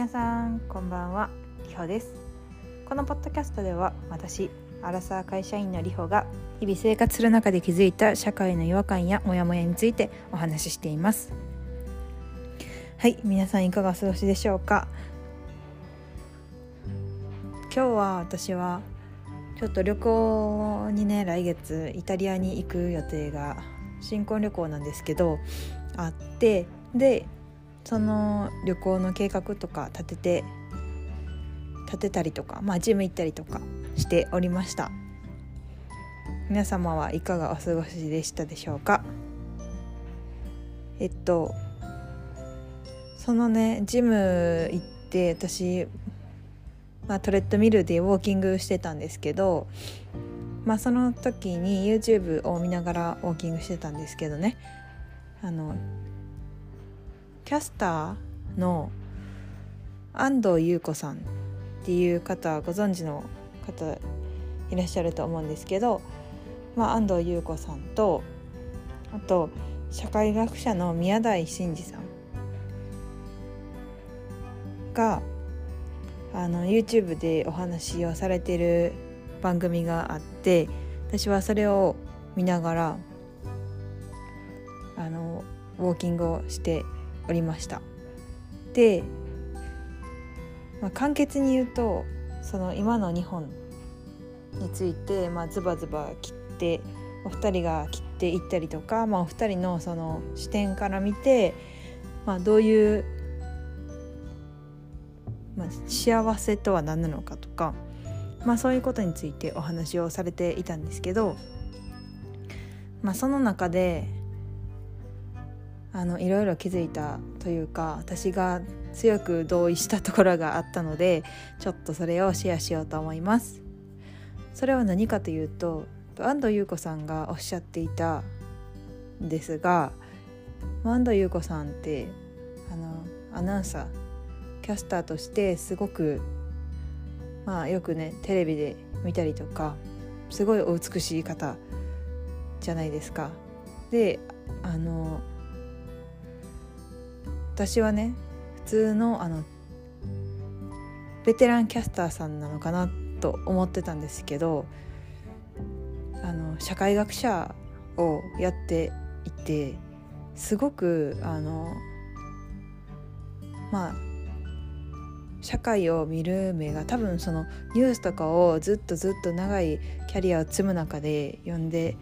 皆さんこんばんは。りほです。このポッドキャストでは私アラサー会社員のりほが日々生活する中で気づいた社会の違和感やモヤモヤについてお話ししています。はい皆さんいかがお過ごしでしょうか？今日は私はちょっと旅行にね来月イタリアに行く予定が新婚旅行なんですけどあってでその旅行の計画とか立てて立てたりとかまあジム行ったりとかしておりました。皆様はいかがお過ごしでしたでしょうか？えっとそのねジム行って私、まあ、トレッドミルでウォーキングしてたんですけどまあその時に YouTube を見ながらウォーキングしてたんですけどね。あのキャスターの安藤優子さんっていう方ご存知の方いらっしゃると思うんですけど、まあ、安藤優子さんとあと社会学者の宮台真司さんがあの YouTube でお話をされてる番組があって私はそれを見ながらあのウォーキングをしておりました。で、まあ、簡潔に言うとその今の日本について、まあ、ズバズバ切ってお二人が切っていったりとか、まあ、お二人のその視点から見て、まあ、どういう、まあ、幸せとは何なのかとか、まあ、そういうことについてお話をされていたんですけど、まあ、その中であのいろいろ気づいたというか私が強く同意したところがあったのでちょっとそれをシェアしようと思いますそれは何かというと安藤優子さんがおっしゃっていたんですが安藤優子さんってあのアナウンサーキャスターとしてすごくまあよくねテレビで見たりとかすごいお美しい方じゃないですか。であの私はね普通のあのベテランキャスターさんなのかなと思ってたんですけどあの社会学者をやっていてすごくあのまあ社会を見る目が多分そのニュースとかをずっとずっと長いキャリアを積む中で読んで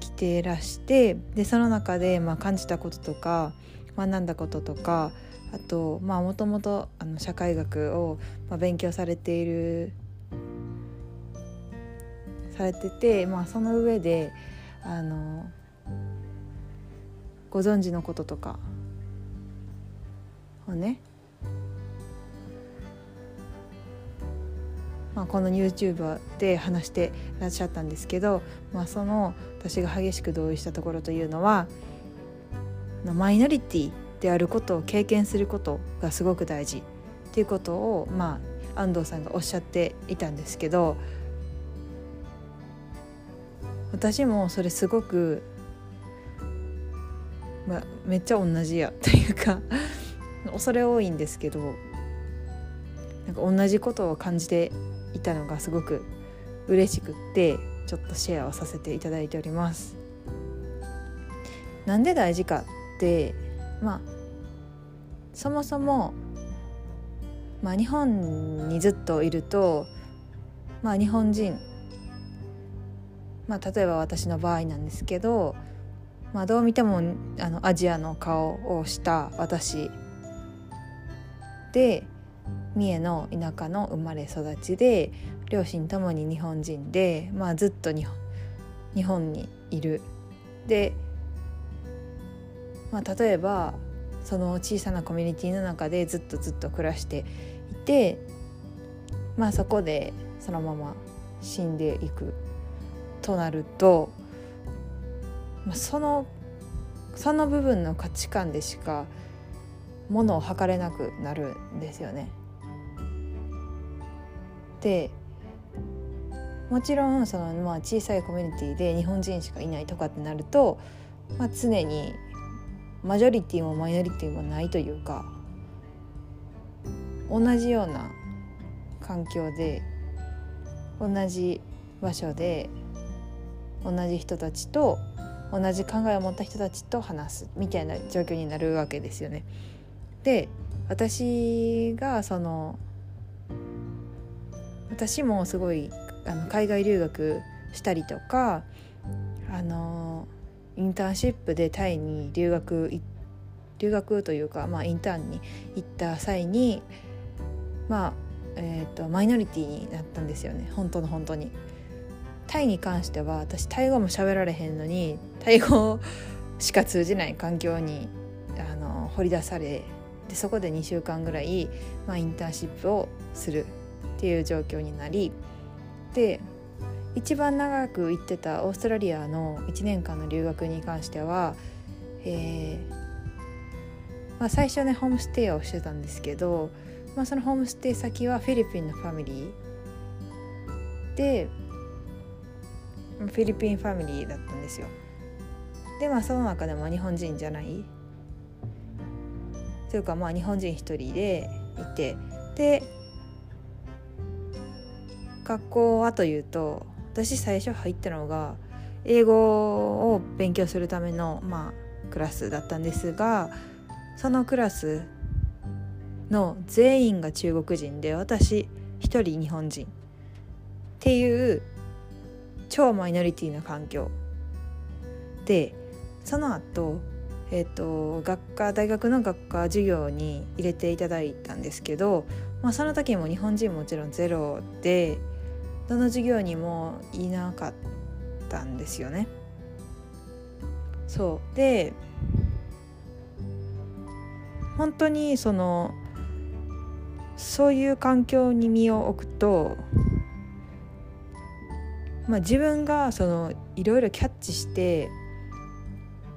きてらしてでその中でまあ感じたこととか学んだこととかあとまあもともと社会学を、まあ、勉強されているされてて、まあ、その上であのご存知のこととかをねまあ、この YouTube で話してらっしゃったんですけど、まあ、その私が激しく同意したところというのはマイノリティであることを経験することがすごく大事っていうことを、まあ、安藤さんがおっしゃっていたんですけど私もそれすごく、まあ、めっちゃ同じやというか恐れ多いんですけどなんか同じことを感じていたのがすごく嬉しくってちょっとシェアをさせていただいております。なんで大事かまあそもそも、まあ、日本にずっといると、まあ、日本人、まあ、例えば私の場合なんですけど、まあ、どう見てもあのアジアの顔をした私で三重の田舎の生まれ育ちで両親ともに日本人で、まあ、ずっと日本日本にいる。でまあ、例えばその小さなコミュニティの中でずっとずっと暮らしていてまあそこでそのまま死んでいくとなると、まあ、そのその部分の価値観でしかものを測れなくなるんですよね。でもちろんその、まあ、小さいコミュニティで日本人しかいないとかってなると、まあ、常にマジョリティもマイノリティもないというか同じような環境で同じ場所で同じ人たちと同じ考えを持った人たちと話すみたいな状況になるわけですよね。で私がその私もすごいあの海外留学したりとかあのインターンシップでタイに留学留学というか、まあ、インターンに行った際にまあえーと、マイノリティになったんですよね本当の本当に。タイに関しては私タイ語も喋られへんのにタイ語しか通じない環境にあの掘り出されでそこで2週間ぐらい、まあ、インターンシップをするっていう状況になりで一番長く行ってたオーストラリアの1年間の留学に関しては、えーまあ、最初ねホームステイをしてたんですけどまあ、そのホームステイ先はフィリピンのファミリーでフィリピンファミリーだったんですよ。でまあその中でも日本人じゃない。というかまあ日本人一人でいてで学校はというと私最初入ったのが英語を勉強するためのまあクラスだったんですがそのクラスの全員が中国人で私一人日本人っていう超マイノリティな環境。でその後えーと、学科大学の学科授業に入れていただいたんですけど、まあ、その時も日本人もちろんゼロでどの授業にもいなかったんですよね。そうで本当にそのそういう環境に身を置くと、まあ、自分がそのいろいろキャッチして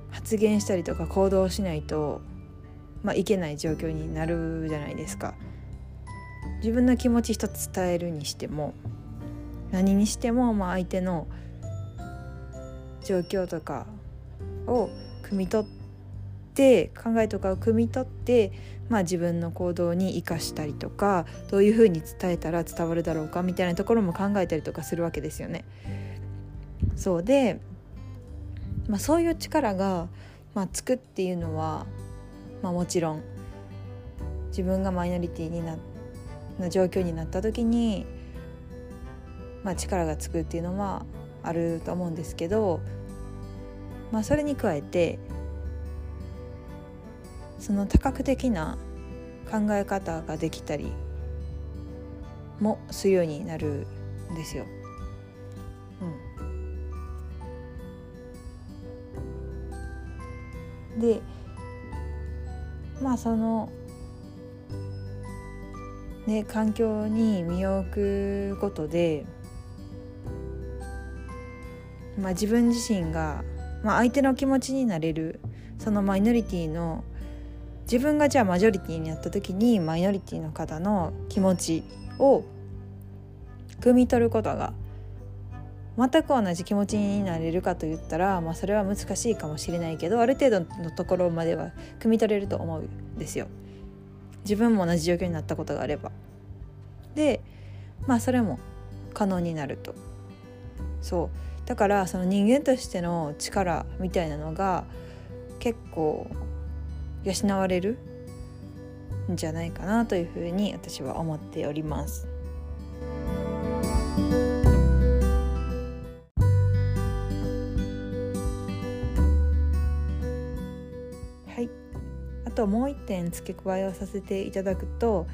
発言したりとか行動しないと、まあ、いけない状況になるじゃないですか。自分の気持ち一つ伝えるにしても何にしても、まあ、相手の状況とかを汲み取って考えとかを汲み取ってまあ、自分の行動に生かしたりとかどういうふうに伝えたら伝わるだろうかみたいなところも考えたりとかするわけですよね。そうで、まあ、そういう力が、まあ、つくっていうのは、まあ、もちろん自分がマイノリティになな状況になった時に、まあ、力がつくっていうのはあると思うんですけど、まあ、それに加えてその多角的な考え方ができたりもするようになるんですよ。うん、でまあそのね環境に身を置くことで、まあ、自分自身が、まあ、相手の気持ちになれるそのマイノリティの自分がじゃあマジョリティになった時にマイノリティの方の気持ちを汲み取ることが全く同じ気持ちになれるかと言ったら、まあ、それは難しいかもしれないけどある程度のところまでは汲み取れると思うんですよ。自分も同じ状況になったことがあれば。でまあそれも可能になると。そうだからその人間としての力みたいなのが結構養われるんじゃないかなというふうに私は思っております。はい、あともう一点付け加えをさせていただくと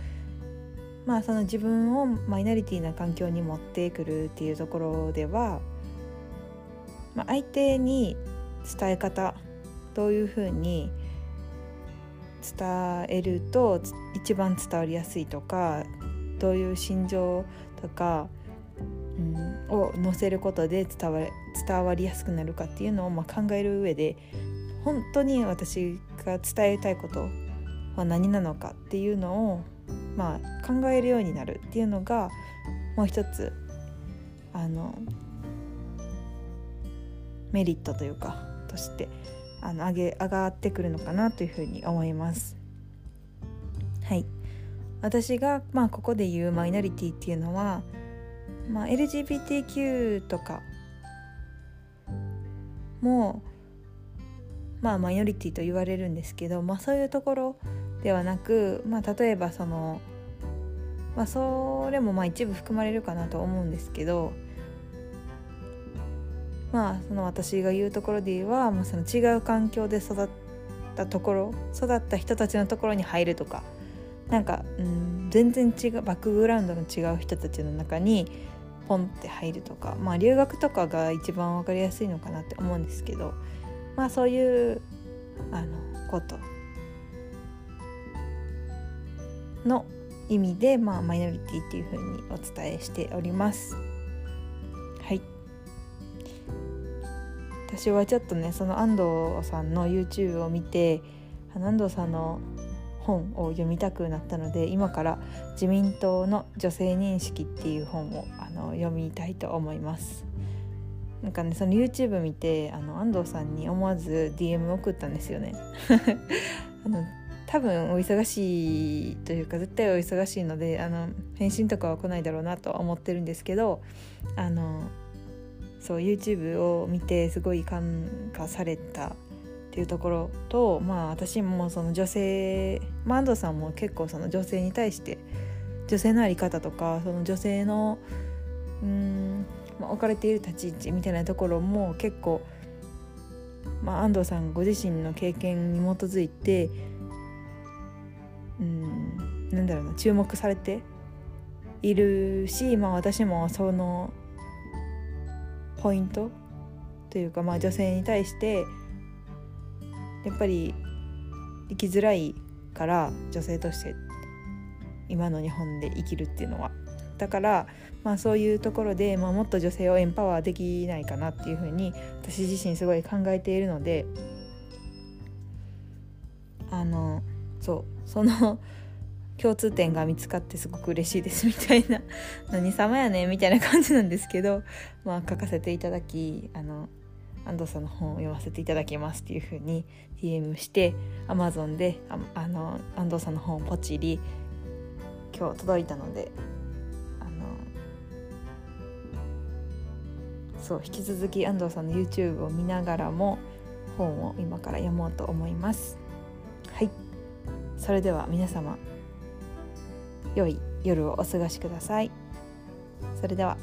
まあその自分をマイノリティな環境に持ってくるっていうところでは、まあ、相手に伝え方どういうふうに伝えると一番伝わりやすいとかどういう心情とか、うん、を載せることで伝わ伝わりやすくなるかっていうのをまあ考える上で本当に私が伝えたいことは何なのかっていうのを、まあ、考えるようになるっていうのがもう一つあのメリットというかとしてあの上げ上がってくるのかなというふうに思います。はい私が、まあ、ここで言うマイノリティっていうのは、まあ、LGBTQ とかもまあマイノリティと言われるんですけど、まあ、そういうところではなく、まあ、例えばその、まあ、それもまあ一部含まれるかなと思うんですけどまあその私が言うところでは、まあ、その違う環境で育ったところ育った人たちのところに入るとかなんか、うん、全然違うバックグラウンドの違う人たちの中にポンって入るとかまあ留学とかが一番分かりやすいのかなって思うんですけどまあそういうあのことの意味で、まあ、マイノリティっていうふうにお伝えしております。はい。私はちょっとねその安藤さんの YouTube を見て安藤さんの本を読みたくなったので今から自民党の女性認識っていう本をあの読みたいと思います。なんかねその YouTube 見てあの安藤さんに思わず DM 送ったんですよね。あの多分お忙しいというか絶対お忙しいのであの返信とかは来ないだろうなとは思ってるんですけどあのそう YouTube を見てすごい感化されたっていうところとまあ私もその女性、まあ、安藤さんも結構その女性に対して女性の在り方とかその女性のうん、まあ、置かれている立ち位置みたいなところも結構、まあ、安藤さんご自身の経験に基づいてうん。なんだろうな注目されているし、まあ、私もそのポイントというか、まあ、女性に対してやっぱり生きづらいから女性として今の日本で生きるっていうのは。だから、まあ、そういうところで、まあ、もっと女性をエンパワーできないかなっていうふうに私自身すごい考えているのであのそう。その 共通点が見つかってすごく嬉しいですみたいな。何様やねみたいな感じなんですけどまあ書かせていただきあの安藤さんの本を読ませていただきますっていう風に DM して Amazon でああの安藤さんの本をポチり今日届いたのであのそう引き続き安藤さんの YouTube を見ながらも本を今から読もうと思います。それでは皆様良い夜をお過ごしください。それでは。